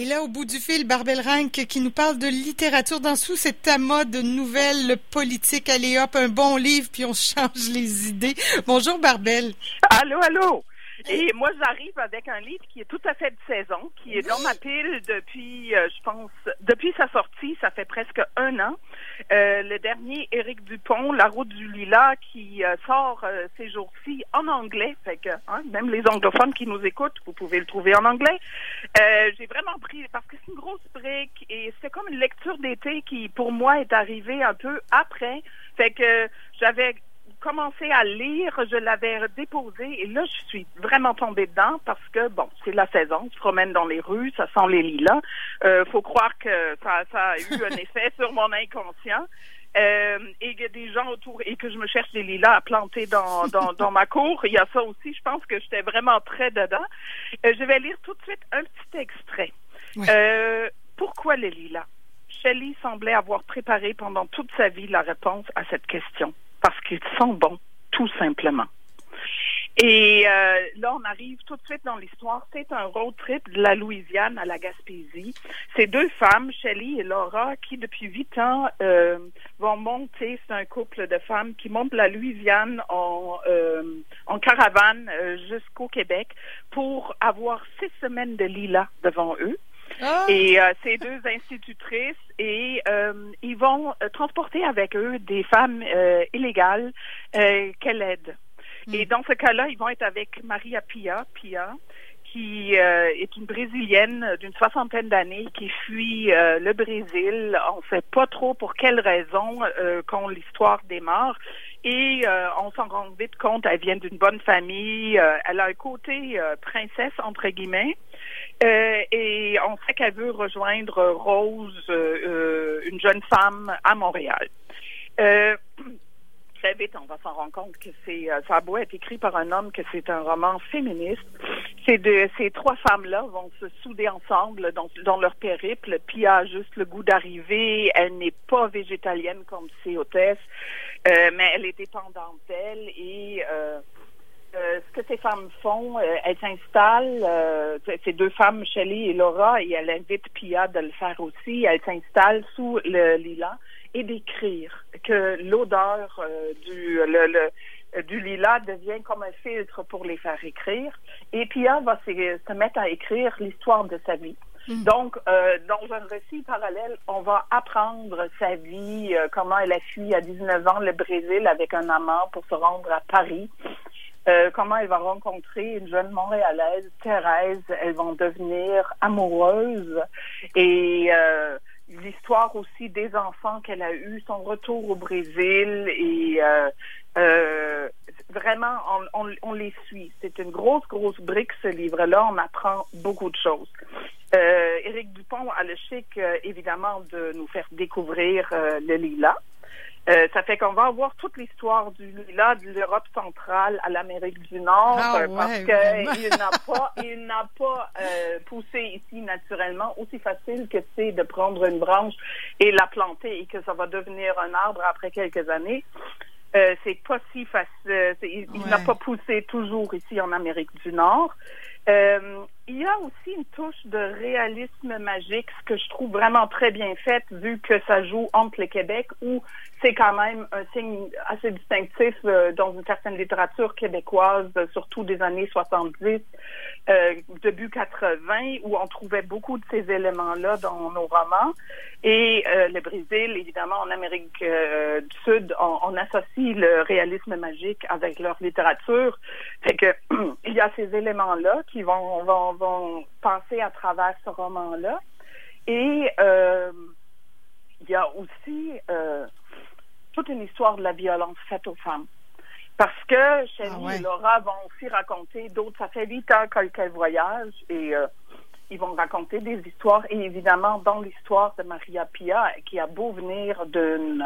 Et là, au bout du fil, Barbel Rank qui nous parle de littérature dans sous cet amas de nouvelles politiques. Allez hop, un bon livre, puis on change les idées. Bonjour Barbel. Allô, allô. Et moi, j'arrive avec un livre qui est tout à fait de saison, qui est dans ma pile depuis, euh, je pense, depuis sa sortie, ça fait presque un an. Euh, le dernier, Éric Dupont, La route du lilas, qui euh, sort ces jours-ci en anglais. Fait que hein, même les anglophones qui nous écoutent, vous pouvez le trouver en anglais. J'ai vraiment pris parce que c'est une grosse brique et c'est comme une lecture d'été qui, pour moi, est arrivée un peu après. Fait que j'avais commencé à lire, je l'avais déposé et là, je suis vraiment tombée dedans parce que, bon, c'est la saison, on se promène dans les rues, ça sent les lilas. Euh, faut croire que ça, ça a eu un effet sur mon inconscient. Euh, et a des gens autour et que je me cherche des lilas à planter dans, dans, dans ma cour. Il y a ça aussi. Je pense que j'étais vraiment très dedans. Euh, je vais lire tout de suite un petit extrait. Euh, pourquoi les lilas? Shelley semblait avoir préparé pendant toute sa vie la réponse à cette question parce qu'ils sont bons, tout simplement. Et euh, là, on arrive tout de suite dans l'histoire. C'est un road trip de la Louisiane à la Gaspésie. C'est deux femmes, Shelley et Laura, qui depuis huit ans euh, vont monter. C'est un couple de femmes qui montent la Louisiane en, euh, en caravane jusqu'au Québec pour avoir six semaines de lilas devant eux. Ah. Et euh, ces deux institutrices et euh, ils vont euh, transporter avec eux des femmes illégales qu'elles aident. Hmm. Et dans ce cas-là, ils vont être avec Maria Pia, Pia qui est une brésilienne d'une soixantaine d'années qui fuit le Brésil. On ne sait pas trop pour quelles raisons quand l'histoire démarre. Et on s'en rend vite compte, elle vient d'une bonne famille. elle a un côté princesse entre guillemets. Euh, et on sait qu'elle veut rejoindre Rose, euh, euh, une jeune femme, à Montréal. très vite, on va s'en rendre compte que c'est ça a beau être écrit par un homme que c'est un roman féministe. Ces deux, ces trois femmes-là vont se souder ensemble dans, leur périple. Pia a juste le goût d'arriver. Elle n'est pas végétalienne comme ses hôtesses, mais elle est dépendante d'elle et ce que ces femmes font, euh, elles s'installent, euh, ces deux femmes, Shelley et Laura, et elle invite Pia de le faire aussi, elles s'installent sous le lilas et d'écrire que l'odeur du, le, du lilas devient comme un filtre pour les faire écrire. Et Pia va se, se mettre à écrire l'histoire de sa vie. Hmm. Donc, dans un récit parallèle, on va apprendre sa vie, comment elle a fui à 19 ans le Brésil avec un amant pour se rendre à Paris. Euh, comment elle va rencontrer une jeune Montréalaise, Thérèse? Elles vont devenir amoureuses. Et euh, l'histoire aussi des enfants qu'elle a eus, son retour au Brésil. Et euh, vraiment, on, les suit. C'est une grosse, grosse brique, ce livre-là. On apprend beaucoup de choses. Éric Dupont a le chic, évidemment, de nous faire découvrir le Lila. Euh, ça fait qu'on va avoir toute l'histoire du là de l'Europe centrale à l'Amérique du Nord ah euh, parce qu'il n'a pas il n'a pas euh, poussé ici naturellement aussi facile que c'est de prendre une branche et la planter et que ça va devenir un arbre après quelques années. c'est pas si facile. Il, n'a pas poussé toujours ici en Amérique du Nord. Euh, il y a aussi une touche de réalisme magique, ce que je trouve vraiment très bien fait, vu que ça joue entre le Québec, où c'est quand même un signe assez distinctif euh, dans une certaine littérature québécoise, surtout des années 70, euh, début 80, où on trouvait beaucoup de ces éléments-là dans nos romans. Et euh, le Brésil, évidemment, en Amérique du Sud, on, on, associe le réalisme magique avec leur littérature. Fait que il y a ces éléments-là qui vont, vont, vont passer à travers ce roman-là. Et euh, il y a aussi euh, toute une histoire de la violence faite aux femmes. Parce que Shelley ah et Laura vont aussi raconter d'autres. Ça fait huit ans qu'elles voyagent et euh, ils vont raconter des histoires. Et évidemment, dans l'histoire de Maria Pia, qui a beau venir d'une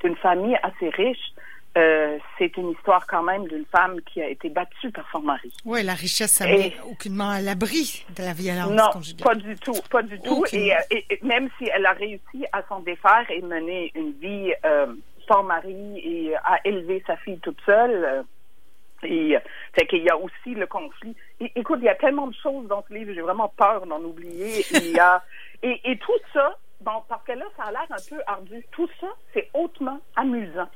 d'une famille assez riche, euh, c'est une histoire quand même d'une femme qui a été battue par son mari. Oui, la richesse, ça met aucunement à l'abri de la violence non, pas du tout, pas du tout. Euh, et, même si elle a réussi à s'en défaire et mener une vie euh, sans mari et à élever sa fille toute seule, Et fait qu'il y a aussi le conflit. écoute, il y a tellement de choses dans ce livre, j'ai vraiment peur d'en oublier. Il y a et, et tout ça, bon, parce que là, ça a l'air un peu ardu. Tout ça, c'est hautement amusant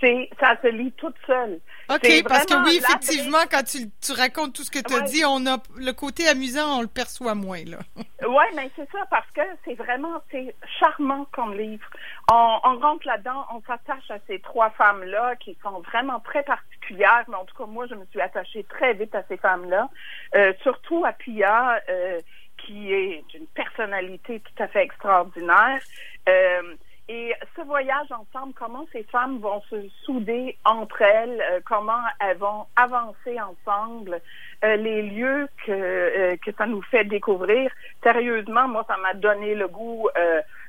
c'est ça se lit toute seule. OK, parce que oui, effectivement, quand tu, tu, racontes tout ce que tu as dit, on a le côté amusant, on le perçoit moins, là. oui, mais c'est ça, parce que c'est vraiment, c'est charmant comme livre. On, on rentre là-dedans, on s'attache à ces trois femmes-là qui sont vraiment très particulières, mais en tout cas, moi, je me suis attachée très vite à ces femmes-là, euh, surtout à Pia, euh, qui est une personnalité tout à fait extraordinaire. Euh, et ce voyage ensemble, comment ces femmes vont se souder entre elles, euh, comment elles vont avancer ensemble, euh, les lieux que, euh, que ça nous fait découvrir? Sérieusement, moi, ça m'a donné le goût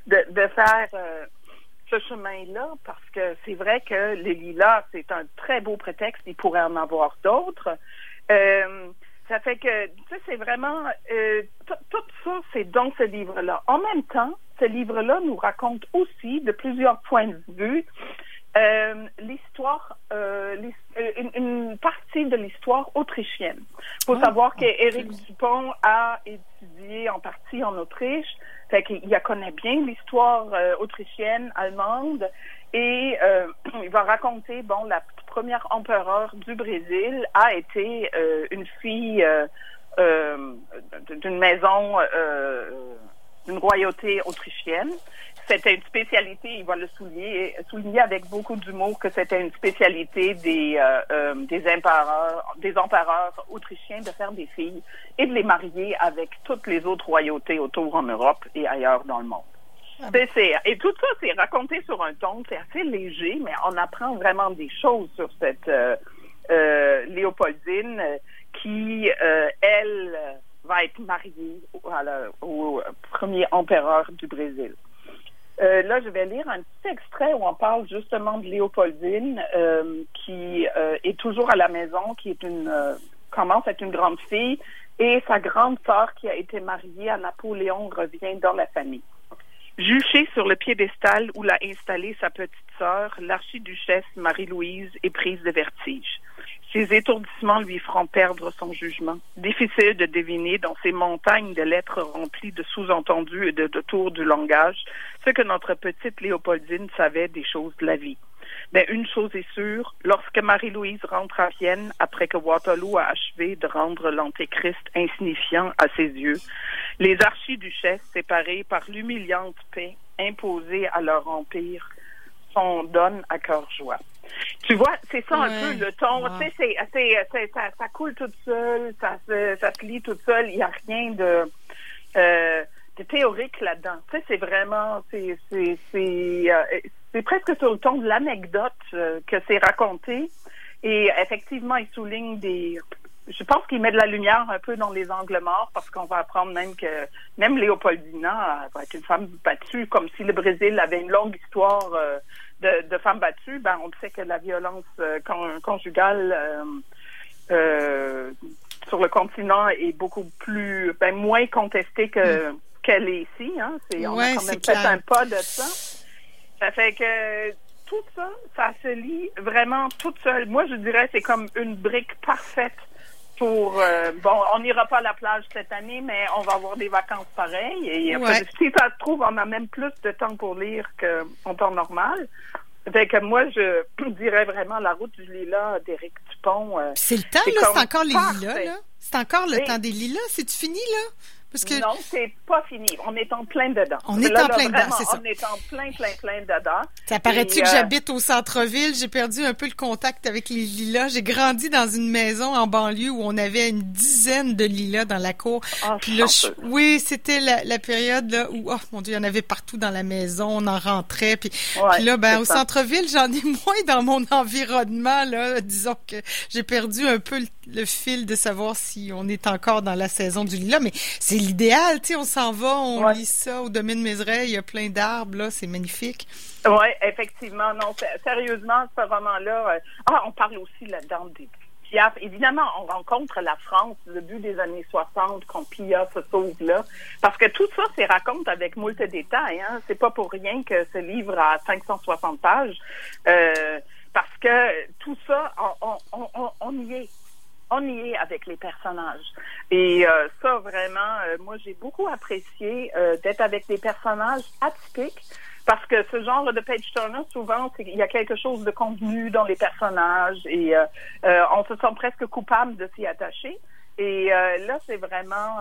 de, de faire ce chemin-là parce que c'est vrai que les lilas, c'est un très beau prétexte. Il pourrait en avoir d'autres. Ça fait que, tu sais, c'est vraiment tout ça, c'est dans ce livre-là. En même temps, ce livre-là nous raconte aussi, de plusieurs points de vue, euh, l'histoire, euh, euh, une, partie de l'histoire autrichienne. Il faut ah, savoir qu'Éric Dupont a étudié en partie en Autriche, fait qu'il connaît bien l'histoire autrichienne, allemande, et il va raconter, bon, la première empereur du Brésil a été une fille d'une maison une royauté autrichienne. C'était une spécialité, il va le souligner, souligner avec beaucoup d'humour que c'était une spécialité des euh, euh, des empereurs, des empereurs autrichiens de faire des filles et de les marier avec toutes les autres royautés autour en Europe et ailleurs dans le monde. Ah et tout ça, c'est raconté sur un ton, c'est assez léger, mais on apprend vraiment des choses sur cette euh, Léopoldine qui, elle, va être marié au premier empereur du Brésil. Euh, là, je vais lire un petit extrait où on parle justement de Léopoldine, euh, qui euh, est toujours à la maison, qui est une commence à être une grande fille, et sa grande sœur qui a été mariée à Napoléon revient dans la famille. Juchée sur le piédestal où l'a installée sa petite sœur, l'archiduchesse Marie-Louise est prise de vertige. Ces étourdissements lui feront perdre son jugement. Difficile de deviner dans ces montagnes de lettres remplies de sous-entendus et de détours du langage ce que notre petite Léopoldine savait des choses de la vie. Mais une chose est sûre, lorsque Marie-Louise rentre à Vienne après que Waterloo a achevé de rendre l'Antéchrist insignifiant à ses yeux, les archiduchesses, séparées par l'humiliante paix imposée à leur empire, sont donne à cœur joie. Tu vois, c'est ça un peu le ton. Tu sais, c'est, ça, ça, coule tout seul, ça se, ça se lit tout seul. Il n'y a rien de, euh, de théorique là-dedans. Tu sais, c'est vraiment, c'est, c'est, c'est, euh, c'est presque sur le ton de l'anecdote euh, que c'est raconté. Et effectivement, il souligne des. Je pense qu'il met de la lumière un peu dans les angles morts parce qu'on va apprendre même que même Léopoldina va être une femme battue, comme si le Brésil avait une longue histoire euh, de, de, femmes battues. Ben, on sait que la violence euh, conjugale sur le continent est beaucoup plus, ben, moins contestée que mm. qu'elle est ici. Hein. C'est, on a quand même fait un pas de ça. Ça fait que tout ça, ça se lit vraiment toute seule. Moi, je dirais c'est comme une brique parfaite pour euh, bon, on n'ira pas à la plage cette année, mais on va avoir des vacances pareilles. Et si ça se trouve, on a même plus de temps pour lire qu'en temps normal. Fait que moi, je dirais vraiment la route du lilas d'Éric Dupont. Euh, c'est le temps, là, c'est encore les lilas, là. C'est encore le temps des lilas. C'est-tu fini, là? Non, c'est pas fini. On est en plein dedans. On est en plein dedans, c'est ça. On est en plein, plein, plein dedans. Ça paraît-tu que euh, j'habite au centre-ville? J'ai perdu un peu le contact avec les lilas. J'ai grandi dans une maison en banlieue où on avait une dizaine de lilas dans la cour. Ah, Puis là, oui, c'était la, période là où, oh mon Dieu, il y en avait partout dans la maison. On en rentrait. Puis, là, ben, au centre-ville, j'en ai moins dans mon environnement. Là, disons que j'ai perdu un peu le, fil de savoir si on est encore dans la saison du lilas. Mais c'est l'idéal, tu sais, on s'en va, on lit ça au domaine Mézeray, il y a plein d'arbres, là, c'est magnifique. Oui, effectivement, non, sérieusement, ce roman-là, euh, ah, on parle aussi là-dedans des Piaf. Évidemment, on rencontre la France au début des années 60 quand Pia se sauve là. Parce que tout ça, c'est raconte avec moult détails. Hein. C'est pas pour rien que ce livre a 560 pages. Euh, parce que tout ça, on, on, on, on y est on y est avec les personnages. Et euh, ça, vraiment, euh, moi, j'ai beaucoup apprécié euh, d'être avec des personnages atypiques. Parce que ce genre de page turner, souvent, il y a quelque chose de contenu dans les personnages et on se sent presque coupable de s'y attacher. Et là, c'est vraiment,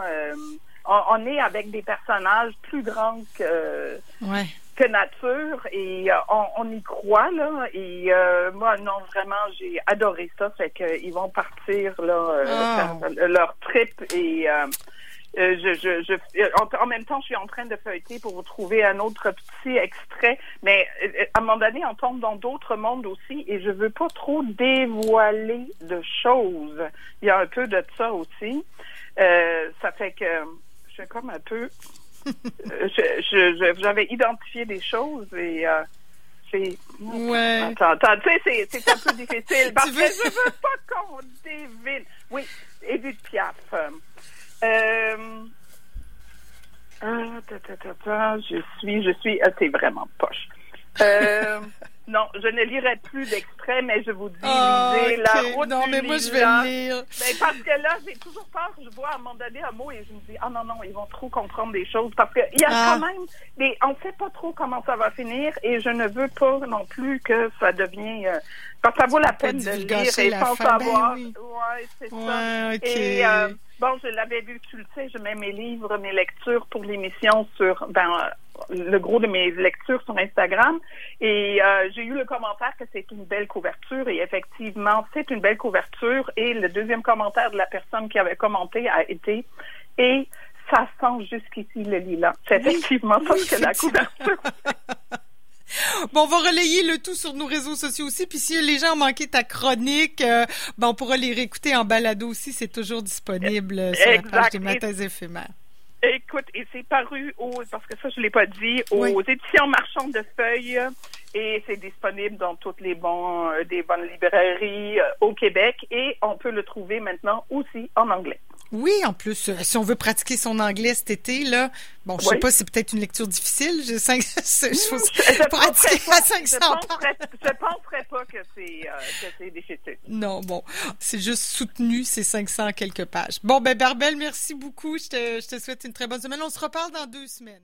on, est avec des personnages plus grands que, ouais que nature et euh, on, y croit là et euh, moi non vraiment j'ai adoré ça fait qu'ils vont partir là euh, ah. leur trip et je, je, je en, même temps, je suis en train de feuilleter pour vous trouver un autre petit extrait. Mais à un moment donné, on tombe dans d'autres mondes aussi, et je veux pas trop dévoiler de choses. Il y a un peu de ça aussi. ça fait que je suis comme un peu j'avais identifié des choses et euh, c'est. Ouais. Attends, tu sais, c'est, un peu difficile parce que je veux pas qu'on devine. Oui, Edith Piaf. Euh, ah, je suis, je suis, ah, c'est vraiment poche. Euh, non, je ne lirai plus d'extrait, mais je vous dis, oh, lisez La route Non, mais moi, je vais le lire. Mais ben, parce que là, j'ai toujours peur. Je vois à un moment donné un mot et je me dis, ah non, non, ils vont trop comprendre des choses. Parce qu'il y a ah. quand même des... On ne sait pas trop comment ça va finir et je ne veux pas non plus que ça devienne... Euh, parce que ça vaut la peine de lire et sans ben savoir. oui. Ouais, c'est ça. Et, euh, Bon, je l'avais vu, tu le sais, je mets mes livres, mes lectures pour l'émission sur, ben, le gros de mes lectures sur Instagram. Et euh, j'ai eu le commentaire que c'est une belle couverture. Et effectivement, c'est une belle couverture. Et le deuxième commentaire de la personne qui avait commenté a été et ça sent jusqu'ici le lilas. C'est effectivement ça que la couverture. Bon, on va relayer le tout sur nos réseaux sociaux aussi. Puis si les gens ont manqué ta chronique, euh, ben on pourra les réécouter en balado aussi. C'est toujours disponible euh, sur la page des Matins éphémères. Écoute, et c'est paru au, parce que ça je l'ai pas dit, aux éditions Marchand de Feuilles. Et c'est disponible dans toutes les bons, euh, des bonnes librairies au Québec. Et on peut le trouver maintenant aussi en anglais. Oui, en plus, euh, si on veut pratiquer son anglais cet été, là, bon, je sais pas, c'est peut-être une lecture difficile. Je, cinq, je, je, pratiquer à 500 Je penserais pas que c'est euh. Non, bon, c'est juste soutenu, ces 500 quelques pages. Bon, ben Barbel, merci beaucoup. Je te, je te souhaite une très bonne semaine. On se reparle dans deux semaines.